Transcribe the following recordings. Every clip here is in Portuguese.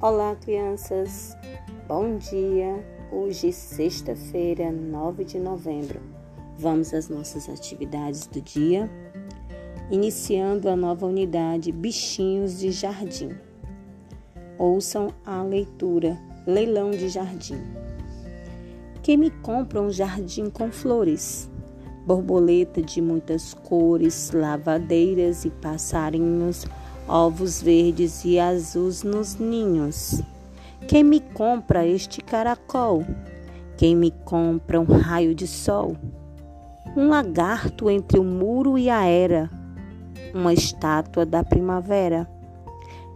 Olá, crianças. Bom dia. Hoje, sexta-feira, 9 de novembro. Vamos às nossas atividades do dia, iniciando a nova unidade Bichinhos de Jardim. Ouçam a leitura Leilão de Jardim. Quem me compra um jardim com flores? Borboleta de muitas cores, lavadeiras e passarinhos ovos verdes e azuis nos ninhos. Quem me compra este caracol? Quem me compra um raio de sol? Um lagarto entre o muro e a era, uma estátua da primavera.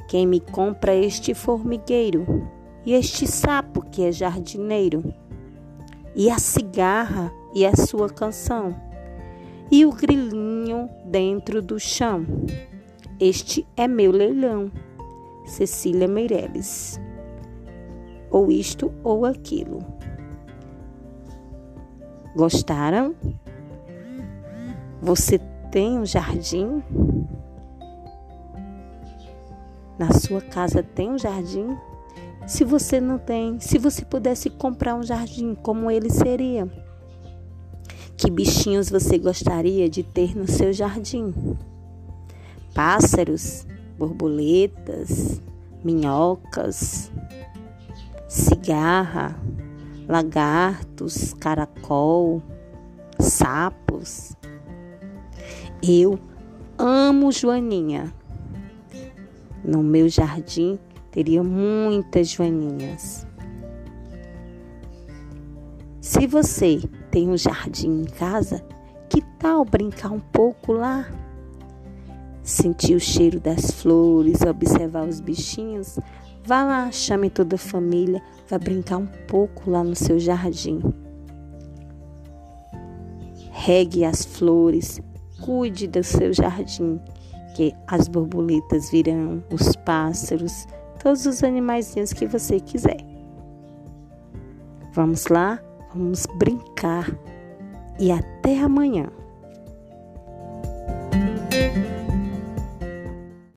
Quem me compra este formigueiro e este sapo que é jardineiro? E a cigarra e a sua canção? E o grilinho dentro do chão? Este é meu leilão. Cecília Meirelles. Ou isto ou aquilo. Gostaram? Você tem um jardim? Na sua casa tem um jardim? Se você não tem, se você pudesse comprar um jardim, como ele seria? Que bichinhos você gostaria de ter no seu jardim? Pássaros, borboletas, minhocas, cigarra, lagartos, caracol, sapos. Eu amo Joaninha. No meu jardim teria muitas joaninhas. Se você tem um jardim em casa, que tal brincar um pouco lá? Sentir o cheiro das flores, observar os bichinhos, vá lá, chame toda a família, vá brincar um pouco lá no seu jardim. Regue as flores, cuide do seu jardim, que as borboletas virão, os pássaros, todos os animaizinhos que você quiser. Vamos lá? Vamos brincar. E até amanhã.